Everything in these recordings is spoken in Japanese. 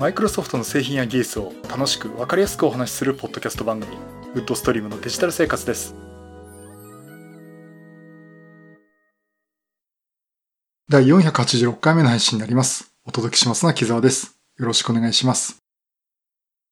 マイクロソフトの製品や技術を楽しく分かりやすくお話しするポッドキャスト番組ウッドストリームのデジタル生活です第486回目の配信になりますお届けしますのは木澤ですよろしくお願いします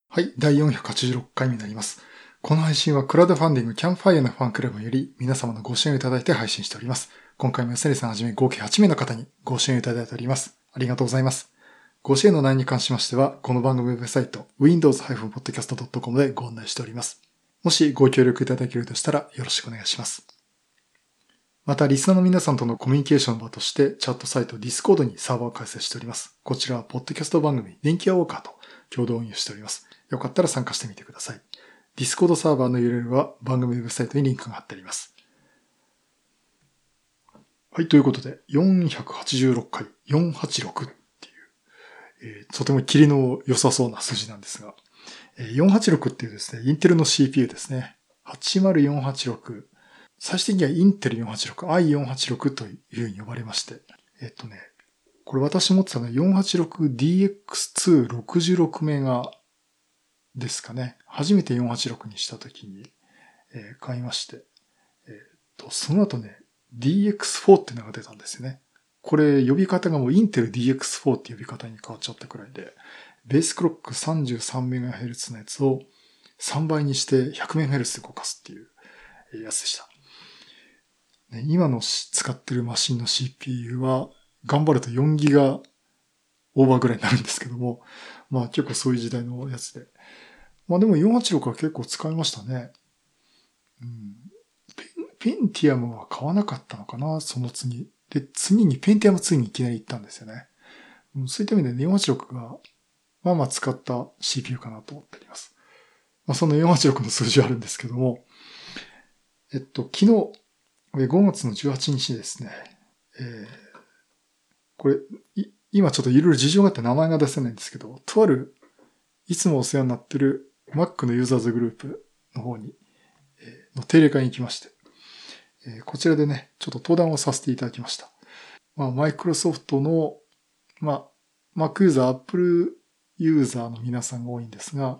はい第486回目になりますこの配信はクラウドファンディングキャンファイアのファンクラブより皆様のご支援をいただいて配信しております。今回もセリさんはじめ合計8名の方にご支援をいただいております。ありがとうございます。ご支援の内容に関しましては、この番組ウェブサイト、windows-podcast.com でご案内しております。もしご協力いただけるとしたらよろしくお願いします。また、リスナーの皆さんとのコミュニケーションの場として、チャットサイト Discord にサーバーを開設しております。こちらは、ポッドキャスト番組、電気屋ウォーカーと共同運用しております。よかったら参加してみてください。Discord サーバーの URL は番組ウェブサイトにリンクが貼ってあります。はい、ということで、486回、486っ、えー、とてもキリの良さそうな数字なんですが、えー、486っていうですね、インテルの CPU ですね。80486。最終的にはインテル486、i486 というふうに呼ばれまして、えっとね、これ私持ってたのは 486DX266 メガですかね。初めて486にした時に、え、買いまして、えー、と、その後ね、DX4 っていうのが出たんですよね。これ呼び方がもうインテル DX4 って呼び方に変わっちゃったくらいで、ベースクロック 33MHz のやつを3倍にして 100MHz で動かすっていうやつでした。今の使ってるマシンの CPU は頑張ると4ギガオーバーぐらいになるんですけども、まあ結構そういう時代のやつで、まあでも486は結構使いましたね。うん。ペンティアムは買わなかったのかな、その次。で、次にペンティアム2にいきなり行ったんですよね。そういった意味で486が、まあまあ使った CPU かなと思っております。まあその486の数字はあるんですけども、えっと、昨日、5月の18日ですね、えー、これ、今ちょっといろいろ事情があって名前が出せないんですけど、とある、いつもお世話になってる Mac のユーザーズグループの方に、えの定例会に行きまして、えこちらでね、ちょっと登壇をさせていただきました。まあ、マイクロソフトの、まあ、Mac ユーザー、Apple ユーザーの皆さんが多いんですが、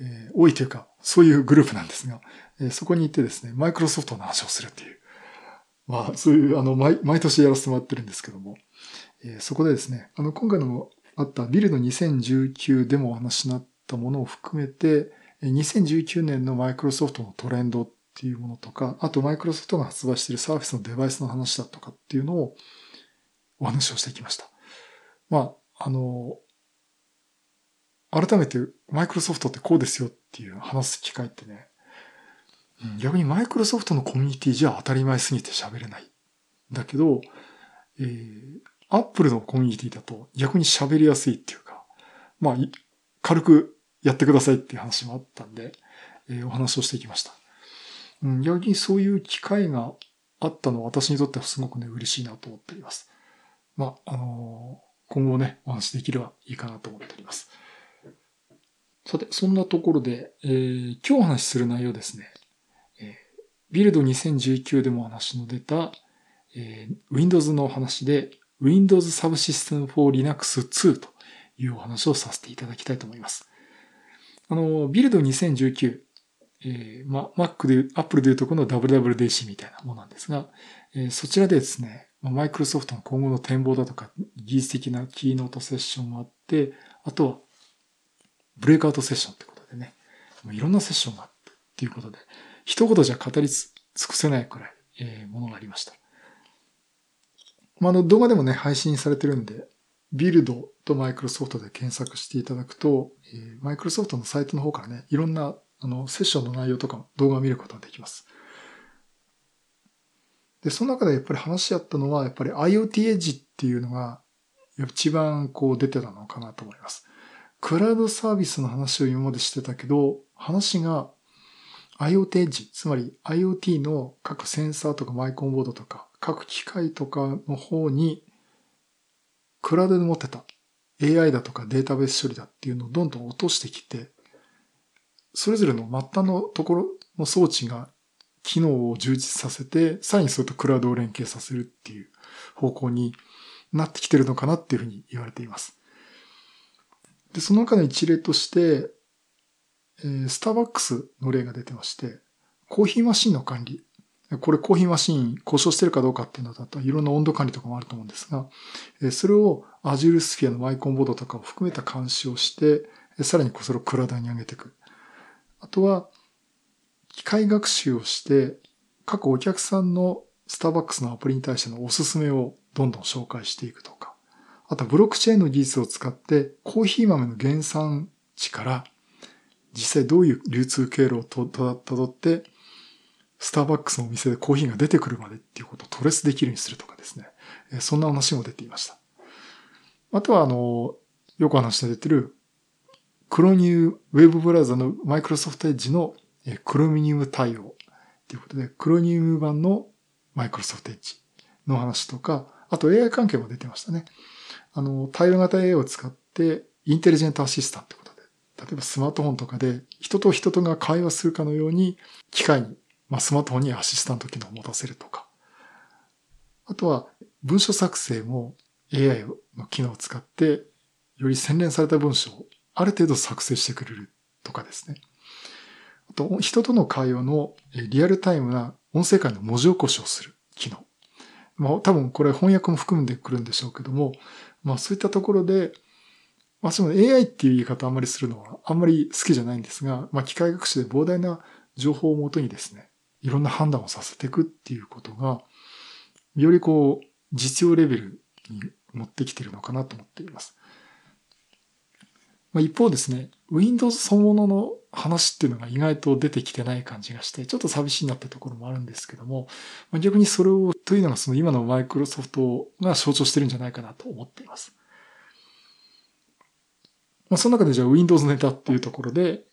えー、多いというか、そういうグループなんですが、えー、そこに行ってですね、マイクロソフトの話をするっていう、まあ、そういう、あの、毎、毎年やらせてもらってるんですけども、えー、そこでですね、あの、今回のあったビルド2019でもお話になったものを含めて、2019年のマイクロソフトのトレンドっっていうものとか、あとマイクロソフトが発売しているサーフィスのデバイスの話だとかっていうのをお話をしてきました。まあ、あの、改めてマイクロソフトってこうですよっていう話す機会ってね、逆にマイクロソフトのコミュニティじゃ当たり前すぎて喋れない。だけど、えー、アップルのコミュニティだと逆に喋りやすいっていうか、まあ、軽くやってくださいっていう話もあったんで、えー、お話をしていきました。うん、逆にそういう機会があったのは私にとってはすごくね、嬉しいなと思っております。まあ、あのー、今後ね、お話できればいいかなと思っております。さて、そんなところで、えー、今日お話しする内容ですね。えー、ビルド2019でもお話の出た、えー、Windows のお話で Windows Subsystem for Linux 2というお話をさせていただきたいと思います。あの、ビルド2019、えー、ま、Mac で、Apple でいうとこの WWDC みたいなものなんですが、えー、そちらでですね、マイクロソフトの今後の展望だとか、技術的なキーノートセッションもあって、あとは、ブレイクアウトセッションってことでね、いろんなセッションがあってっていうことで、一言じゃ語り尽くせないくらい、えー、ものがありました。まあ、あの動画でもね、配信されてるんで、ビルドとマイクロソフトで検索していただくと、えマイクロソフトのサイトの方からね、いろんなあのセッションの内容とか動画を見ることができます。で、その中でやっぱり話し合ったのは、やっぱり IoT エッジっていうのが一番こう出てたのかなと思います。クラウドサービスの話を今までしてたけど、話が IoT エッジ、つまり IoT の各センサーとかマイコンボードとか各機械とかの方に、クラウドで持ってた AI だとかデータベース処理だっていうのをどんどん落としてきて、それぞれの末端のところの装置が機能を充実させて、さらにそれとクラウドを連携させるっていう方向になってきてるのかなっていうふうに言われています。で、その中の一例として、えースターバックスの例が出てまして、コーヒーマシンの管理。これコーヒーマシン故障してるかどうかっていうのだといろんな温度管理とかもあると思うんですが、えそれを Azure Sphere のマイコンボードとかを含めた監視をして、さらにそれをクラウドに上げていく。あとは、機械学習をして、各お客さんのスターバックスのアプリに対してのおすすめをどんどん紹介していくとか、あとはブロックチェーンの技術を使ってコーヒー豆の原産地から実際どういう流通経路をたどって、スターバックスのお店でコーヒーが出てくるまでっていうことをトレスできるようにするとかですね。そんな話も出ていました。あとは、あの、よく話して出てる、クロニューウェブブラウザのマイクロソフトエッジのクロミニウム対応。ということで、クロニウム版のマイクロソフトエッジの話とか、あと AI 関係も出てましたね。あの、対応型 AI を使って、インテリジェントアシスタントということで、例えばスマートフォンとかで、人と人とが会話するかのように、機械に、まあ、スマートフォンにアシスタント機能を持たせるとか、あとは、文書作成も AI の機能を使って、より洗練された文章をある程度作成してくれるとかですね。あと、人との会話のリアルタイムな音声会の文字起こしをする機能。まあ、多分これ翻訳も含んでくるんでしょうけども、まあそういったところで、まあその AI っていう言い方あんまりするのはあんまり好きじゃないんですが、まあ機械学習で膨大な情報をもとにですね、いろんな判断をさせていくっていうことが、よりこう、実用レベルに持ってきてるのかなと思っています。まあ、一方ですね、Windows そのものの話っていうのが意外と出てきてない感じがして、ちょっと寂しいなってところもあるんですけども、まあ、逆にそれを、というのがその今のマイクロソフトが象徴してるんじゃないかなと思っています。まあ、その中でじゃあ Windows ネタっていうところで、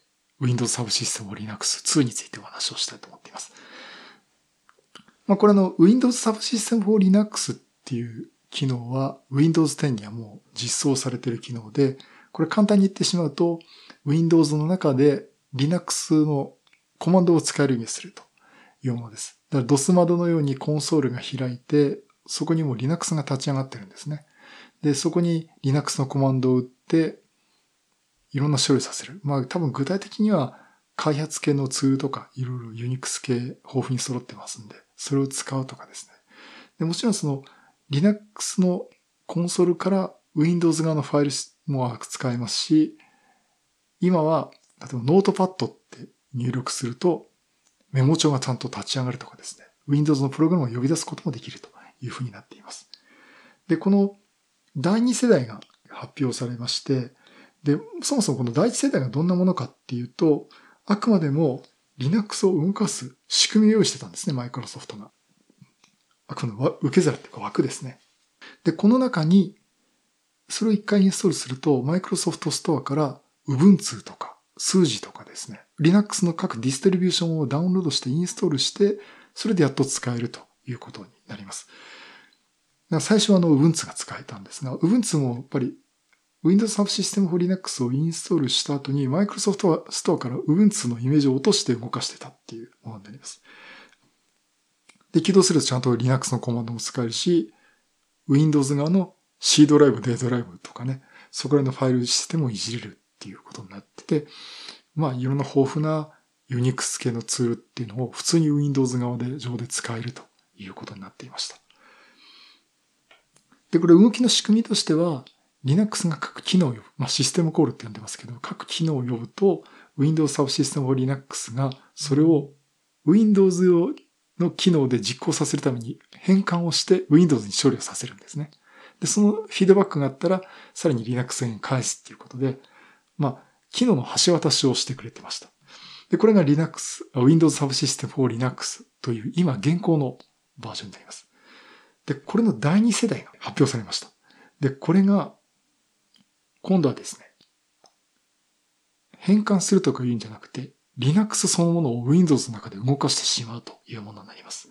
Windows サブシステム Linux 2についてお話をしたいと思っています。まあ、これの Windows サブシステム for Linux っていう機能は Windows 10にはもう実装されている機能で、これ簡単に言ってしまうと、Windows の中で Linux のコマンドを使えるようにするというものです。だから DOS 窓のようにコンソールが開いて、そこにも Linux が立ち上がってるんですね。で、そこに Linux のコマンドを打って、いろんな処理させる。まあ多分具体的には開発系のツールとかいろいろ Unix 系豊富に揃ってますんで、それを使うとかですね。でもちろんその Linux のコンソールから Windows 側のファイルもう使えますし、今は、例えば notepad って入力するとメモ帳がちゃんと立ち上がるとかですね。Windows のプログラムを呼び出すこともできるというふうになっています。で、この第2世代が発表されまして、で、そもそもこの第1世代がどんなものかっていうと、あくまでも Linux を動かす仕組みを用意してたんですね、マイクロソフトが。あくまで受け皿っていうか枠ですね。で、この中に、それを一回インストールすると、マイクロソフトストアから Ubuntu とか、数字とかですね、Linux の各ディストリビューションをダウンロードしてインストールして、それでやっと使えるということになります。最初はあの Ubuntu が使えたんですが、Ubuntu もやっぱり Windows Subsystem for Linux をインストールした後に Microsoft ストアから Ubuntu のイメージを落として動かしてたっていうものになります。で、起動するとちゃんと Linux のコマンドも使えるし、Windows 側の C ドライブ、D ドライブとかね、そこら辺のファイルシステムをいじれるっていうことになってて、まあいろんな豊富な Unix 系のツールっていうのを普通に Windows 側で上で使えるということになっていました。で、これ動きの仕組みとしては、Linux が各機能を呼ぶ。まあシステムコールって呼んでますけど、各機能を呼ぶと、Windows Subsystem for Linux がそれを Windows 用の機能で実行させるために変換をして Windows に処理をさせるんですね。で、そのフィードバックがあったら、さらに Linux に返すっていうことで、まあ、機能の橋渡しをしてくれてました。で、これが Linux、Windows Subsystem for Linux という今現行のバージョンになります。で、これの第2世代が発表されました。で、これが、今度はですね、変換するとか言うんじゃなくて、Linux そのものを Windows の中で動かしてしまうというものになります。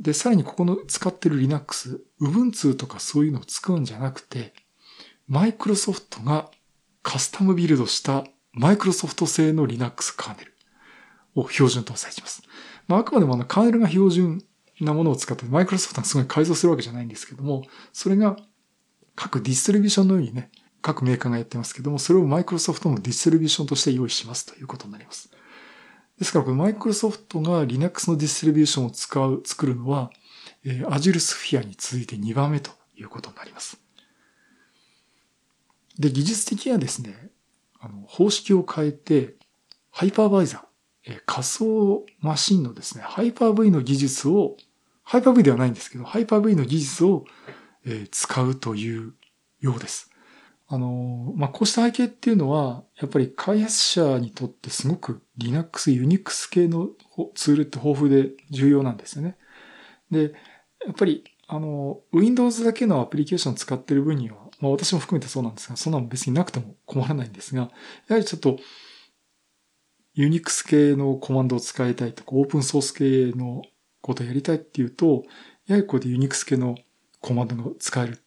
で、さらにここの使ってる Linux、Ubuntu とかそういうのを使うんじゃなくて、マイクロソフトがカスタムビルドしたマイクロソフト製の Linux カーネルを標準搭載します。まあ、あくまでもあのカーネルが標準なものを使ってマイクロソフトがすごい改造するわけじゃないんですけども、それが各ディストリビューションのようにね、各メーカーがやってますけども、それをマイクロソフトのディストリビューションとして用意しますということになります。ですから、これマイクロソフトが Linux のディストリビューションを使う、作るのは、えー、Azure Sphere に続いて2番目ということになります。で、技術的にはですね、あの、方式を変えて、ハイパーバイザー、えー、仮想マシンのですね、ハイパー V の技術を、ハイパー V ではないんですけど、ハイパー V の技術を、えー、使うというようです。あの、まあ、こうした背景っていうのは、やっぱり開発者にとってすごく Linux、Unix 系のツールって豊富で重要なんですよね。で、やっぱり、あの、Windows だけのアプリケーションを使ってる分には、まあ私も含めてそうなんですが、そんなの別になくても困らないんですが、やはりちょっと、ユニクス系のコマンドを使いたいとか、オープンソース系のことをやりたいっていうと、やはりこうでユニクス系のコマンドが使える、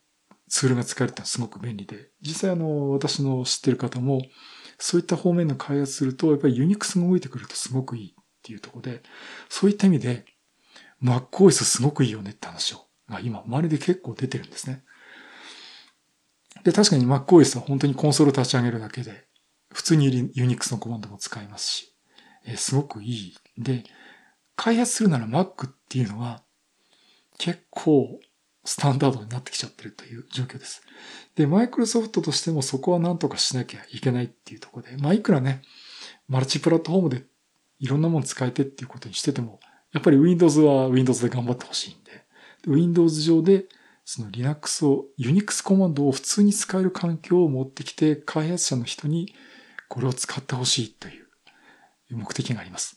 ツールが使えるってのはすごく便利で、実際あの、私の知ってる方も、そういった方面の開発すると、やっぱりユニクスが動いてくるとすごくいいっていうところで、そういった意味で、MacOS すごくいいよねって話を、が今、周りで結構出てるんですね。で、確かに MacOS は本当にコンソール立ち上げるだけで、普通に Unix のコマンドも使えますし、え、すごくいい。で、開発するなら Mac っていうのは、結構スタンダードになってきちゃってるという状況です。で、マイクロソフトとしてもそこは何とかしなきゃいけないっていうところで、まあ、いくらね、マルチプラットフォームでいろんなもの使えてっていうことにしてても、やっぱり Windows は Windows で頑張ってほしいんで、Windows 上でその Linux を、Unix コマンドを普通に使える環境を持ってきて、開発者の人にこれを使ってほしいという目的があります。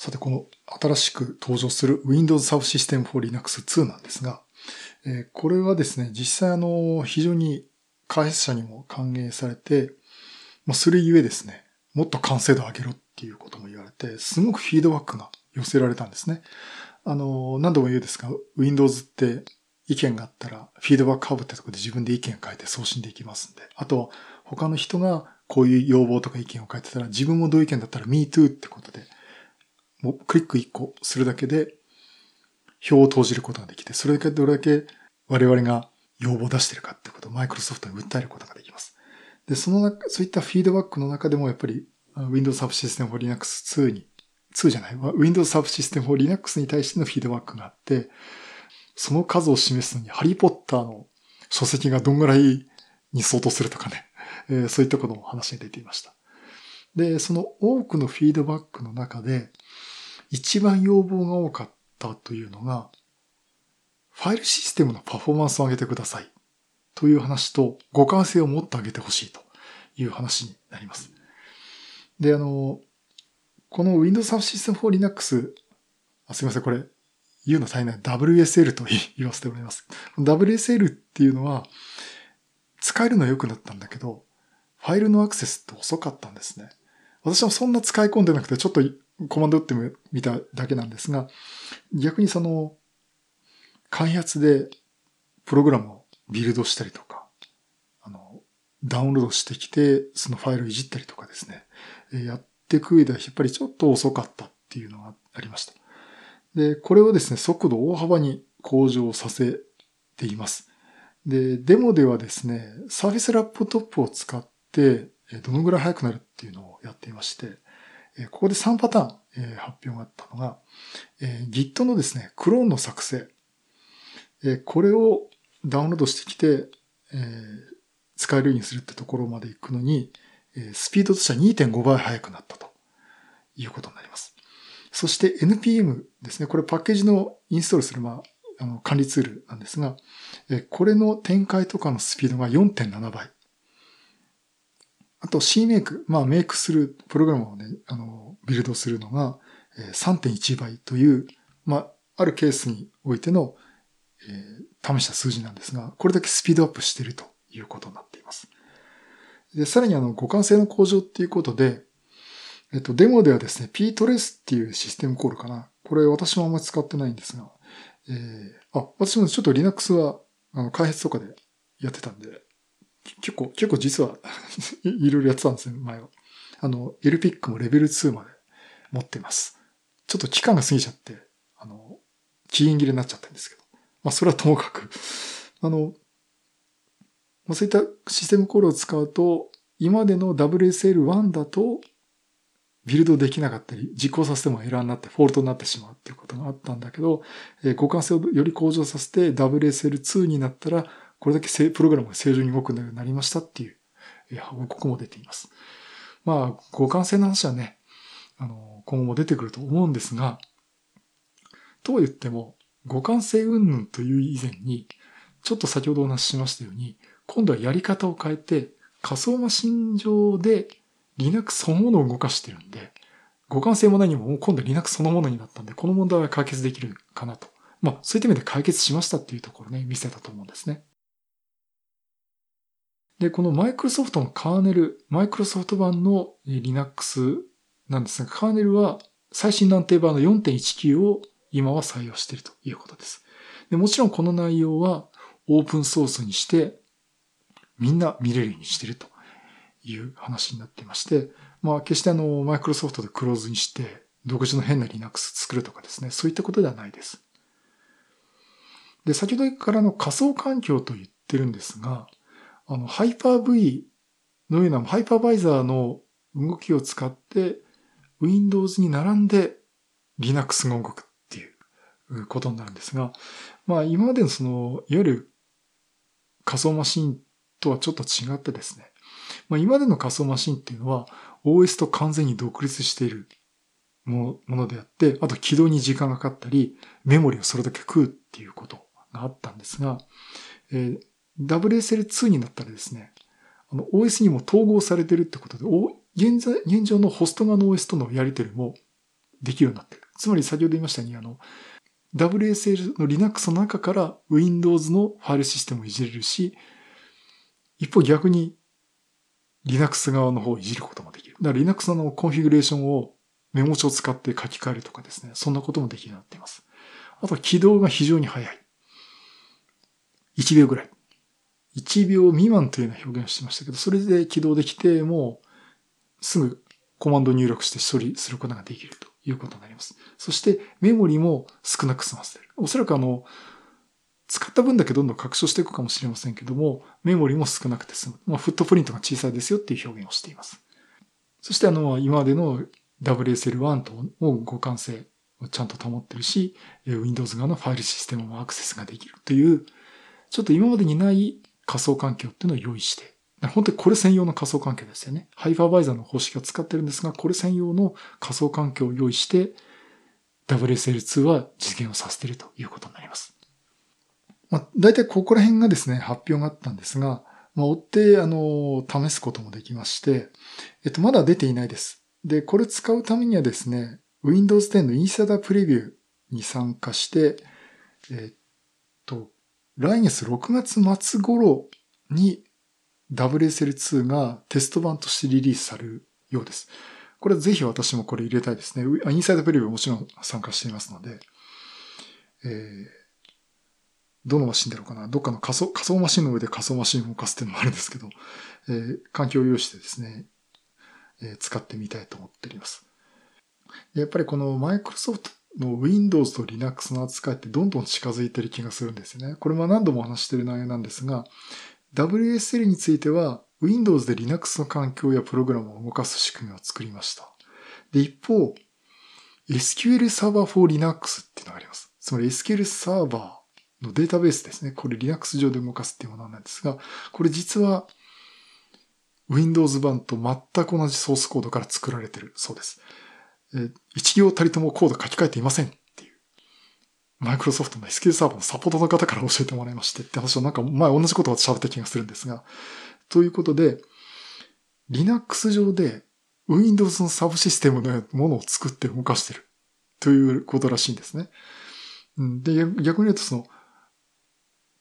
さて、この新しく登場する Windows Subsystem for Linux 2なんですが、えこれはですね、実際あの、非常に開発者にも歓迎されて、ま、それゆえですね、もっと完成度を上げろっていうことも言われて、すごくフィードバックが寄せられたんですね。あの、何度も言うですが、Windows って意見があったら、フィードバックハブってとこで自分で意見を変えて送信できますんで。あと、他の人がこういう要望とか意見を書いてたら、自分も同意見だったら MeToo ってことで、もうクリック1個するだけで、票を投じることができて、それだけどれだけ我々が要望を出してるかってことをマイクロソフトに訴えることができます。で、その中、そういったフィードバックの中でもやっぱり Windows Subsystem for Linux 2に2じゃない、Windows Subsystem for Linux に対してのフィードバックがあって、その数を示すのに、ハリーポッターの書籍がどんぐらいに相当するとかね、えー、そういったことも話に出ていました。で、その多くのフィードバックの中で、一番要望が多かったというのが、ファイルシステムのパフォーマンスを上げてください。という話と、互換性をもっと上げてほしいという話になります。で、あの、この Windows Subsystem for Linux、あすいません、これ、言うの大変ない WSL と言わせてもらいます。WSL っていうのは、使えるのは良くなったんだけど、ファイルのアクセスって遅かったんですね。私もそんな使い込んでなくて、ちょっとコマンド打ってみただけなんですが、逆にその、開発でプログラムをビルドしたりとか、あの、ダウンロードしてきて、そのファイルをいじったりとかですね、やっていく上ではやっぱりちょっと遅かったっていうのがありました。で、これをですね、速度を大幅に向上させています。で、デモではですね、 Surface Laptop を使って、どのぐらい速くなるっていうのをやっていまして、ここで3パターン発表があったのが、Git のですね、クローンの作成。これをダウンロードしてきて、使えるようにするってところまで行くのに、スピードとしては2.5倍速くなったということになります。そして NPM ですね。これパッケージのインストールする、まあ、あの管理ツールなんですが、これの展開とかのスピードが4.7倍。あと CMake、まあメイクするプログラムをね、あの、ビルドするのが3.1倍という、まあ、あるケースにおいての、えー、試した数字なんですが、これだけスピードアップしているということになっています。で、さらにあの、互換性の向上っていうことで、えっと、デモではですね、ptrace っていうシステムコールかな。これ私もあんまり使ってないんですが、えー、あ、私もちょっと Linux は、あの、開発とかでやってたんで、結構、結構実は いろいろやってたんですね、前は。あの、LPIC もレベル2まで持ってます。ちょっと期間が過ぎちゃって、あの、期限切れになっちゃったんですけど。まあ、それはともかく、あの、そういったシステムコールを使うと、今までの WSL1 だと、ビルドできなかったり、実行させてもエラーになってフォルトになってしまうっていうことがあったんだけど、え互換性をより向上させて WSL2 になったら、これだけプログラムが正常に動くようになりましたっていう報告も出ています。まあ、互換性の話はね、あの、今後も出てくると思うんですが、とは言っても、互換性云々という以前に、ちょっと先ほどお話ししましたように、今度はやり方を変えて、仮想マシン上で Linux そのものを動かしてるんで、互換性も何もも今度は Linux そのものになったんで、この問題は解決できるかなと。まあ、そういった意味で解決しましたっていうところね、見せたと思うんですね。で、このマイクロソフトのカーネル、マイクロソフト版の Linux なんですが、カーネルは最新難定版の4.19を今は採用しているということです。でもちろんこの内容はオープンソースにしてみんな見れるようにしているという話になっていまして、まあ決してあのマイクロソフトでクローズにして独自の変な Linux 作るとかですね、そういったことではないです。で、先ほどからの仮想環境と言ってるんですが、あの、ハイパー V のようなハイパーバイザーの動きを使って Windows に並んで Linux が動くっていうことになるんですが、まあ今までのその、いわゆる仮想マシンとはちょっと違ってですね、まあ今までの仮想マシンっていうのは OS と完全に独立しているものであって、あと起動に時間がかかったり、メモリをそれだけ食うっていうことがあったんですが、えー、WSL2 になったらですね、あの OS にも統合されてるってことで、現在、現状のホスト側の OS とのやり取りもできるようになってる。つまり先ほど言いましたように、あの、WSL の Linux の中から Windows のファイルシステムをいじれるし、一方逆に Linux 側の方をいじることもできる。だから Linux のコンフィグレーションをメモ帳を使って書き換えるとかですね、そんなこともできるようになっています。あとは起動が非常に早い。1秒ぐらい。1秒未満というような表現をしてましたけど、それで起動できて、もうすぐコマンド入力して処理することができるということになります。そしてメモリも少なく済ませてる。おそらくあの、使った分だけどんどん拡張していくかもしれませんけども、メモリも少なくて済む。まあ、フットプリントが小さいですよっていう表現をしています。そしてあの、今までの WSL1 とも互換性をちゃんと保ってるし、Windows 側のファイルシステムもアクセスができるという、ちょっと今までにない仮想環境っていうのを用意して、本当にこれ専用の仮想環境ですよね。ハイパーバイザーの方式を使ってるんですが、これ専用の仮想環境を用意して、WSL2 は実現をさせているということになります。まあ、大体ここら辺がですね、発表があったんですが、まあ、追って、あの、試すこともできまして、えっと、まだ出ていないです。で、これ使うためにはですね、Windows 10のインサイダープレビューに参加して、えっ、来月6月末頃に WSL2 がテスト版としてリリースされるようです。これぜひ私もこれ入れたいですね。インサイドプレビューもちろん参加していますので、えー、どのマシンだろうかな。どっかの仮想仮想マシンの上で仮想マシンを動かすっていうのもあるんですけど、えー、環境を用意してですね、えー、使ってみたいと思っております。やっぱりこのマイクロソフトの Windows と Linux の扱いってどんどん近づいてる気がするんですね。これも何度も話してる内容なんですが、WSL については Windows で Linux の環境やプログラムを動かす仕組みを作りました。で、一方、SQL Server for Linux っていうのがあります。つまり SQL サーバーのデータベースですね。これ Linux 上で動かすっていうものなんですが、これ実は Windows 版と全く同じソースコードから作られてるそうです。え一行たりともコード書き換えていませんっていう。マイクロソフトの SQL サーバーのサポートの方から教えてもらいましてって話をなんか前同じことを喋った気がするんですが。ということで、Linux 上で Windows のサブシステムのものを作って動かしてるということらしいんですね。で、逆に言うとその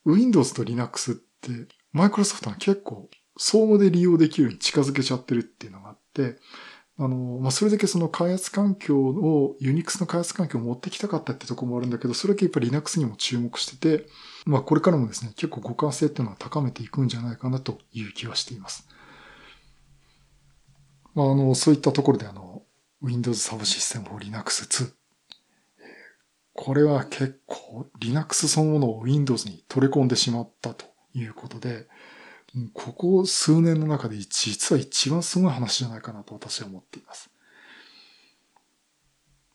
Windows と Linux ってマイクロソフトが結構相互で利用できるように近づけちゃってるっていうのがあって、あの、まあ、それだけその開発環境を、ユニックスの開発環境を持ってきたかったってとこもあるんだけど、それだけやっぱり Linux にも注目してて、まあ、これからもですね、結構互換性っていうのは高めていくんじゃないかなという気はしています。まあ、あの、そういったところであの、Windows サブシステムを Linux 2。これは結構 Linux そのものを Windows に取り込んでしまったということで、ここ数年の中で実は一番すごい話じゃないかなと私は思っています。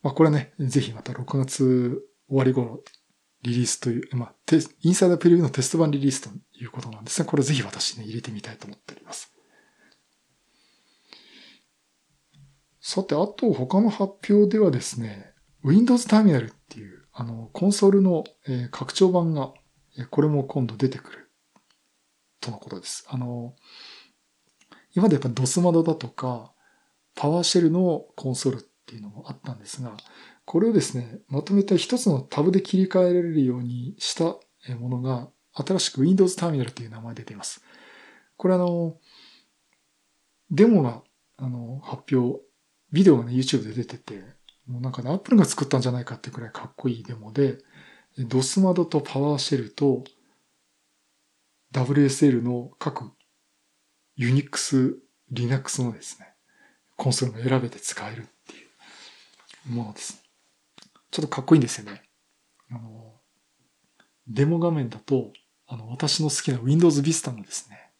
まあこれね、ぜひまた6月終わり頃リリースという、まあ、インサイダープレビューのテスト版リリースということなんですね。これぜひ私ね、入れてみたいと思っております。さて、あと他の発表ではですね、Windows Terminal っていう、あの、コンソールの、拡張版が、これも今度出てくる、とのことです。あの、今までやっぱ DOS 窓だとか、パワーシェルのコンソールっていうのもあったんですが、これをですね、まとめた一つのタブで切り替えられるようにしたものが、新しく Windows Terminal という名前で出ています。これあの、デモが、あの、発表、ビデオがね、YouTube で出てて、もうなんかね、Apple が作ったんじゃないかってくらいかっこいいデモで、DOS 窓と PowerShell と WSL の各 Unix、Linux のですね、コンソールが選べて使えるっていうものです。ちょっとかっこいいんですよね。あの、デモ画面だと、あの、私の好きな Windows Vista のですね、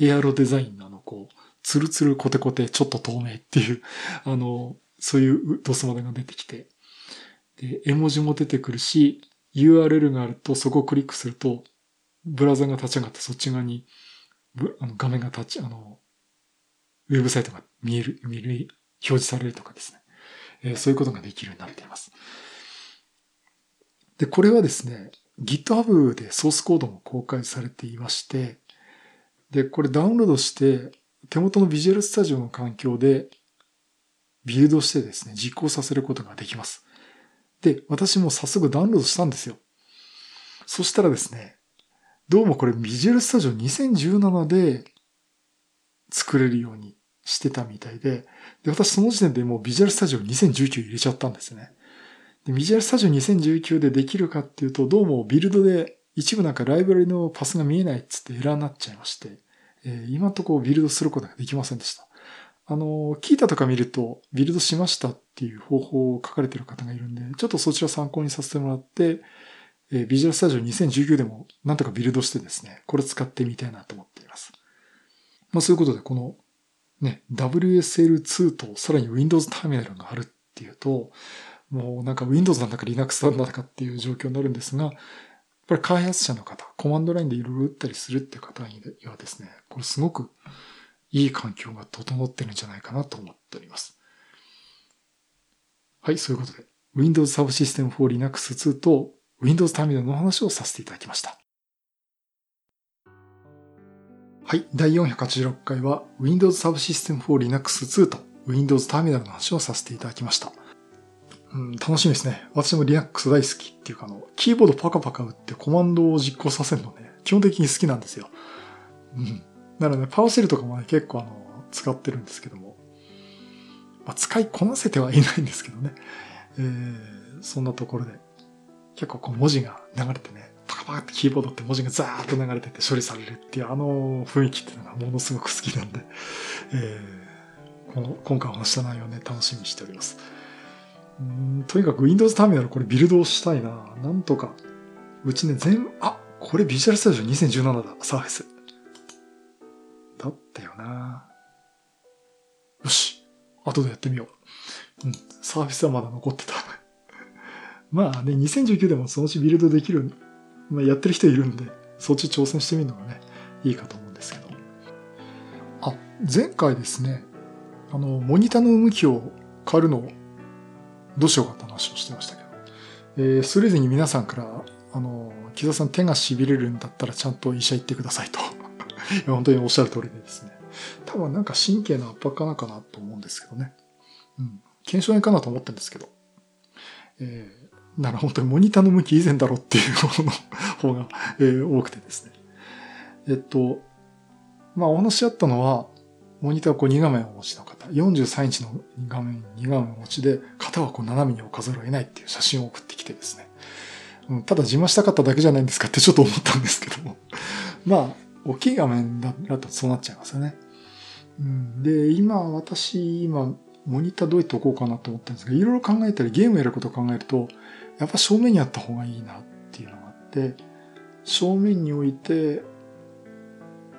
エアロデザインのあの、こう、ツルツルコテコテ、ちょっと透明っていう、あの、そういうドスモデが出てきて、で、絵文字も出てくるし、URL があるとそこをクリックすると、ブラウザが立ち上がってそっち側に、あの画面が立ち、あの、ウェブサイトが見える、見る、表示されるとかですね。えー、そういうことができるようになっています。で、これはですね、GitHub でソースコードも公開されていまして、で、これダウンロードして、手元のビジュアルスタジオの環境でビルドしてですね、実行させることができます。で、私も早速ダウンロードしたんですよ。そしたらですね、どうもこれビジュアルスタジオ2017で作れるようにしてたみたいで、で、私その時点でもうビジュアルスタジオ2019入れちゃったんですね。で、ビジュアルスタジオ2019でできるかっていうと、どうもビルドで一部なんかライブラリのパスが見えないっつってエラーになっちゃいまして、えー、今んとこビルドすることができませんでした。あの、キータとか見ると、ビルドしましたっていう方法を書かれてる方がいるんで、ちょっとそちら参考にさせてもらって、えー、ビジュアルスタジオ2019でもなんとかビルドしてですね、これ使ってみたいなと思っています。まあそういうことで、このね、WSL2 とさらに Windows ターミナルがあるっていうと、もうなんか Windows なんだか Linux なんだかっていう状況になるんですが、やっぱり開発者の方、コマンドラインでいろいろ打ったりするっていう方にはですね、これすごくいい環境が整ってるんじゃないかなと思っております。はい、そういうことで、Windows Subsystem for Linux 2と Windows Terminal の話をさせていただきました。はい。第486回は Windows Subsystem for Linux 2と Windows Terminal の話をさせていただきました。うん、楽しみですね。私も Linux 大好きっていうかあの、キーボードパカパカ打ってコマンドを実行させるのね、基本的に好きなんですよ。うん。なので、パワーシェルとかもね、結構あの、使ってるんですけども。まあ、使いこなせてはいないんですけどね。えー、そんなところで、結構こう文字が流れてね、パカパカってキーボードって文字がザーッと流れてて処理されるっていうあの雰囲気っていうのがものすごく好きなんで、えー、この今回お話した内容ね、楽しみにしております。うんとにかく Windows ターミナルこれビルドをしたいな。なんとか。うちね、全、あ、これビジュアルスタジオ2017だ。サーフェス。だったよな。よし。後でやってみよう。うん。サーフェスはまだ残ってた。まあね、2019でもそのうちビルドできるまあ、やってる人いるんで、そっち挑戦してみるのがね、いいかと思うんですけど。あ、前回ですね、あの、モニターの向きを変えるのをどうしようかって話をしてましたけど、えー、それぞれに皆さんから、あの、木田さん手が痺れるんだったらちゃんと医者行ってくださいと。本当におっしゃる通りでですね。多分なんか神経の圧迫かなかなと思うんですけどね。うん。検証炎かなと思ってるんですけど。えーなら本当にモニターの向き以前だろっていうものの 方が、えー、多くてですね。えっと、まあお話しあったのは、モニターをこう2画面をお持ちの方、43インチの画面、2画面をお持ちで、型はこう斜めに置かざるを得ないっていう写真を送ってきてですね。うん、ただ自慢したかっただけじゃないんですかってちょっと思ったんですけども。まあ、大きい画面だとそうなっちゃいますよね。うん、で、今、私、今、モニターどうやって置こうかなと思ったんですが、いろいろ考えたり、ゲームやることを考えると、やっぱ正面にあった方がいいなっていうのがあって、正面に置いて、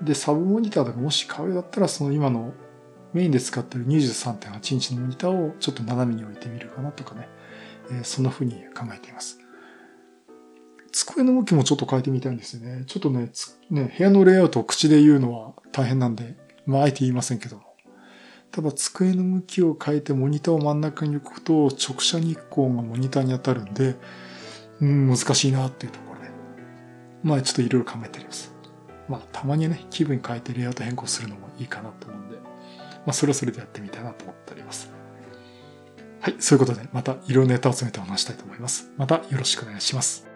で、サブモニターとかもし買うようだったら、その今のメインで使ってる23.8インチのモニターをちょっと斜めに置いてみるかなとかね。えー、そんな風に考えています。机の向きもちょっと変えてみたいんですよね。ちょっとね、ね、部屋のレイアウトを口で言うのは大変なんで、まあ、あえて言いませんけども。ただ、机の向きを変えてモニターを真ん中に置くと、直射日光がモニターに当たるんで、うん、難しいなっていうところで。まあ、ちょっといろいろ考えております。まあ、たまにね、気分変えてレイアウト変更するのもいいかなと思うんで、まあ、それはそれでやってみたいなと思っております。はい、そういうことで、またいろんなネタを詰めてお話したいと思います。またよろしくお願いします。